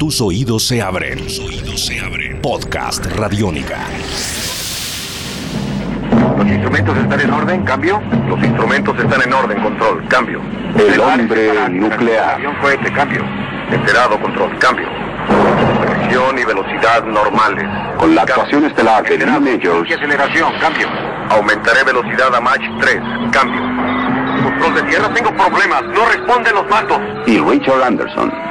tus oídos se abren. Tus oídos se abren. Podcast Radiónica. ¿Los instrumentos están en orden? ¿Cambio? Los instrumentos están en orden, control. Cambio. El hombre nuclear. Avión cohete, cambio. Enterado, control. Cambio. Presión y velocidad normales. Con la actuación estelar de Lee Majors, y aceleración, cambio. Aumentaré velocidad a Mach 3, cambio. Control de tierra, tengo problemas. No responden los datos. y Richard Anderson.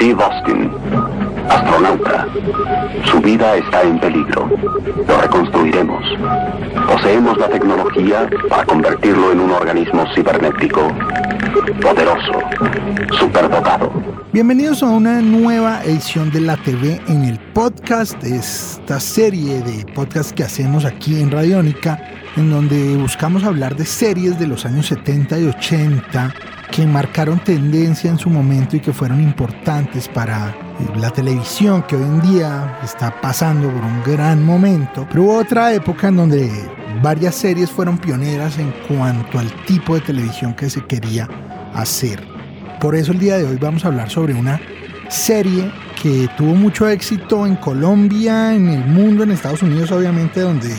Steve Austin, astronauta. Su vida está en peligro. Lo reconstruiremos. Poseemos la tecnología para convertirlo en un organismo cibernético poderoso, superdotado. Bienvenidos a una nueva edición de la TV en el podcast, esta serie de podcasts que hacemos aquí en Radiónica, en donde buscamos hablar de series de los años 70 y 80 que marcaron tendencia en su momento y que fueron importantes para eh, la televisión que hoy en día está pasando por un gran momento. Pero hubo otra época en donde varias series fueron pioneras en cuanto al tipo de televisión que se quería hacer. Por eso el día de hoy vamos a hablar sobre una serie que tuvo mucho éxito en Colombia, en el mundo, en Estados Unidos obviamente, donde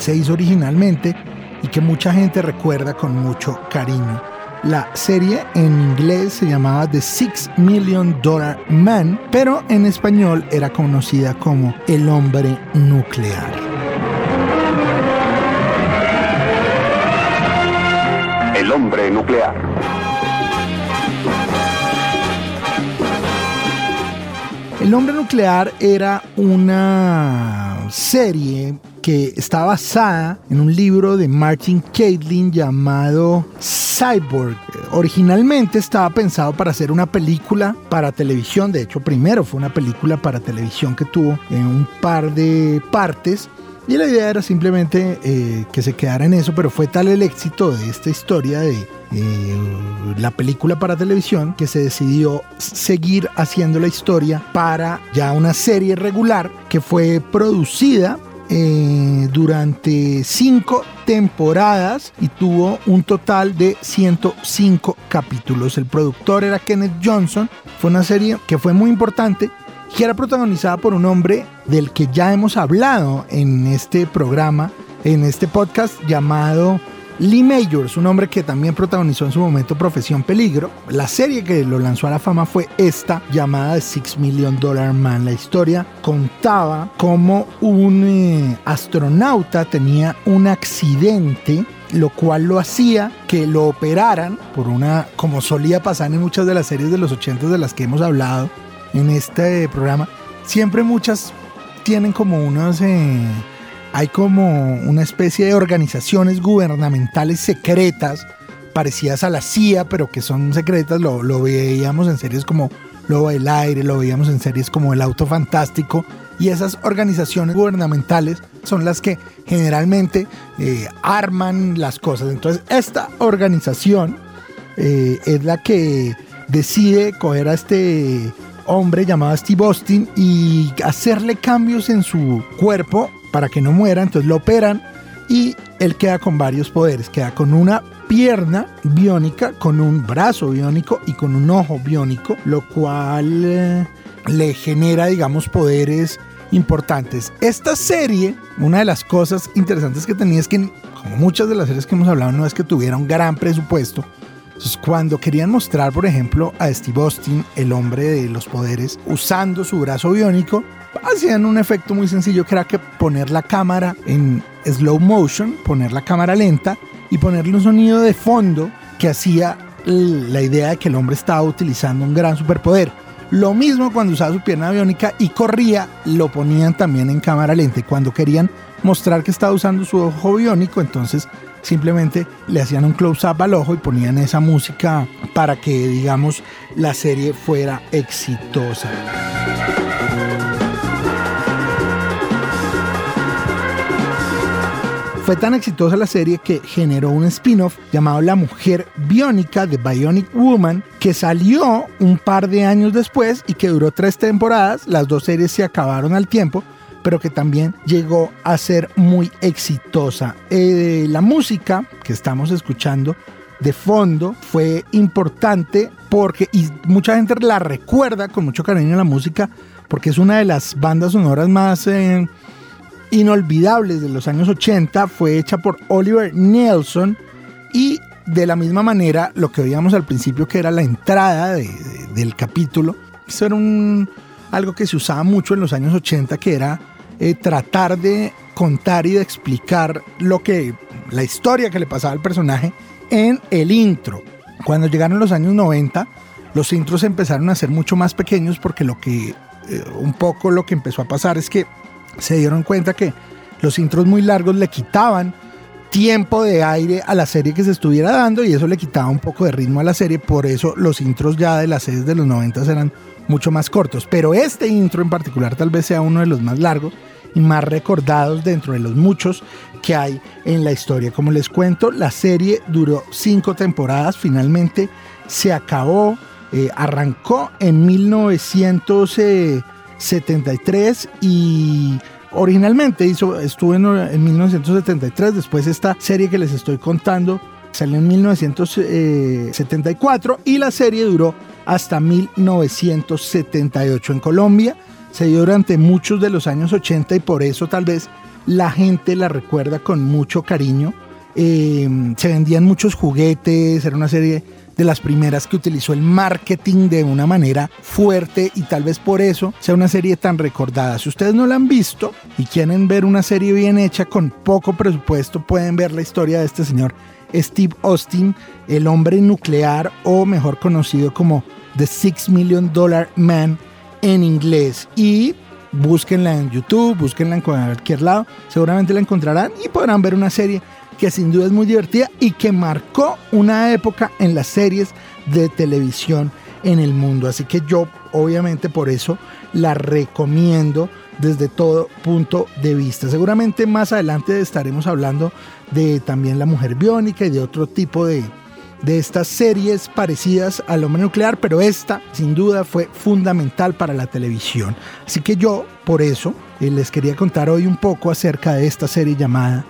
se hizo originalmente y que mucha gente recuerda con mucho cariño. La serie en inglés se llamaba The Six Million Dollar Man, pero en español era conocida como El Hombre Nuclear. El hombre nuclear. El hombre nuclear era una serie que está basada en un libro de Martin Caitlin llamado Cyborg. Originalmente estaba pensado para hacer una película para televisión, de hecho primero fue una película para televisión que tuvo en un par de partes y la idea era simplemente eh, que se quedara en eso, pero fue tal el éxito de esta historia de eh, la película para televisión que se decidió seguir haciendo la historia para ya una serie regular que fue producida eh, durante cinco temporadas y tuvo un total de 105 capítulos. El productor era Kenneth Johnson. Fue una serie que fue muy importante que era protagonizada por un hombre del que ya hemos hablado en este programa, en este podcast llamado Lee Majors, un hombre que también protagonizó en su momento Profesión Peligro. La serie que lo lanzó a la fama fue esta, llamada The Six Million Dollar Man. La historia contaba cómo un eh, astronauta tenía un accidente lo cual lo hacía que lo operaran por una, como solía pasar en muchas de las series de los 80 de las que hemos hablado en este programa, siempre muchas tienen como unos... eh, hay como una especie de organizaciones gubernamentales secretas, parecidas a la CIA, pero que son secretas. Lo, lo veíamos en series como Lobo del Aire, lo veíamos en series como El Auto Fantástico. Y esas organizaciones gubernamentales son las que generalmente eh, arman las cosas. Entonces, esta organización eh, es la que decide coger a este hombre llamado Steve Austin y hacerle cambios en su cuerpo para que no muera, entonces lo operan y él queda con varios poderes, queda con una pierna biónica, con un brazo biónico y con un ojo biónico, lo cual eh, le genera, digamos, poderes importantes. Esta serie, una de las cosas interesantes que tenía es que, como muchas de las series que hemos hablado, no es que tuviera un gran presupuesto, entonces, cuando querían mostrar, por ejemplo, a Steve Austin, el hombre de los poderes, usando su brazo biónico, hacían un efecto muy sencillo que era que poner la cámara en slow motion, poner la cámara lenta y ponerle un sonido de fondo que hacía la idea de que el hombre estaba utilizando un gran superpoder. Lo mismo cuando usaba su pierna biónica y corría, lo ponían también en cámara lenta. Y cuando querían mostrar que estaba usando su ojo biónico, entonces simplemente le hacían un close-up al ojo y ponían esa música para que, digamos, la serie fuera exitosa. Fue tan exitosa la serie que generó un spin-off llamado La Mujer Biónica de Bionic Woman, que salió un par de años después y que duró tres temporadas. Las dos series se acabaron al tiempo, pero que también llegó a ser muy exitosa. Eh, la música que estamos escuchando de fondo fue importante porque, y mucha gente la recuerda con mucho cariño la música, porque es una de las bandas sonoras más eh, inolvidables de los años 80, fue hecha por Oliver Nelson y de la misma manera lo que veíamos al principio que era la entrada del capítulo, eso era un, algo que se usaba mucho en los años 80, que era eh, tratar de contar y de explicar lo que, la historia que le pasaba al personaje en el intro. Cuando llegaron los años 90, los intros empezaron a ser mucho más pequeños porque lo que, eh, un poco lo que empezó a pasar es que se dieron cuenta que los intros muy largos le quitaban tiempo de aire a la serie que se estuviera dando y eso le quitaba un poco de ritmo a la serie, por eso los intros ya de las series de los 90 eran mucho más cortos, pero este intro en particular tal vez sea uno de los más largos y más recordados dentro de los muchos que hay en la historia. Como les cuento, la serie duró cinco temporadas, finalmente se acabó, eh, arrancó en 1973 y originalmente hizo, estuvo en, en 1973, después esta serie que les estoy contando salió en 1974 y la serie duró hasta 1978 en Colombia se dio durante muchos de los años 80 y por eso tal vez la gente la recuerda con mucho cariño. Em, se vendían muchos juguetes, era una serie de las primeras que utilizó el marketing de una manera fuerte y tal vez por eso sea una serie tan recordada. Si ustedes no la han visto y quieren ver una serie bien hecha con poco presupuesto, pueden ver la historia de este señor Steve Austin, el hombre nuclear o mejor conocido como The Six Million Dollar Man en inglés y búsquenla en YouTube, búsquenla en cualquier lado, seguramente la encontrarán y podrán ver una serie que sin duda es muy divertida y que marcó una época en las series de televisión en el mundo. Así que yo obviamente por eso la recomiendo desde todo punto de vista. Seguramente más adelante estaremos hablando de también la mujer biónica y de otro tipo de, de estas series parecidas al hombre nuclear, pero esta sin duda fue fundamental para la televisión. Así que yo, por eso, eh, les quería contar hoy un poco acerca de esta serie llamada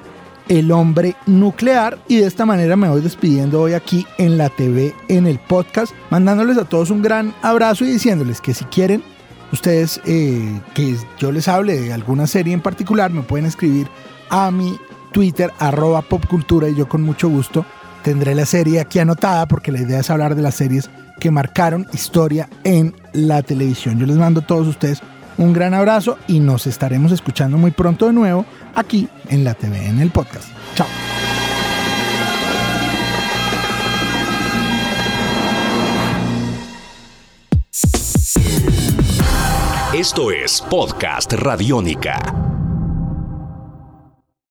El hombre nuclear y de esta manera me voy despidiendo hoy aquí en la TV, en el podcast, mandándoles a todos un gran abrazo y diciéndoles que si quieren ustedes eh, que yo les hable de alguna serie en particular, me pueden escribir a mi Twitter arroba popcultura y yo con mucho gusto tendré la serie aquí anotada porque la idea es hablar de las series que marcaron historia en la televisión. Yo les mando a todos ustedes un gran abrazo y nos estaremos escuchando muy pronto de nuevo aquí en la TV, en el podcast. Chao. Esto es Podcast Radiónica.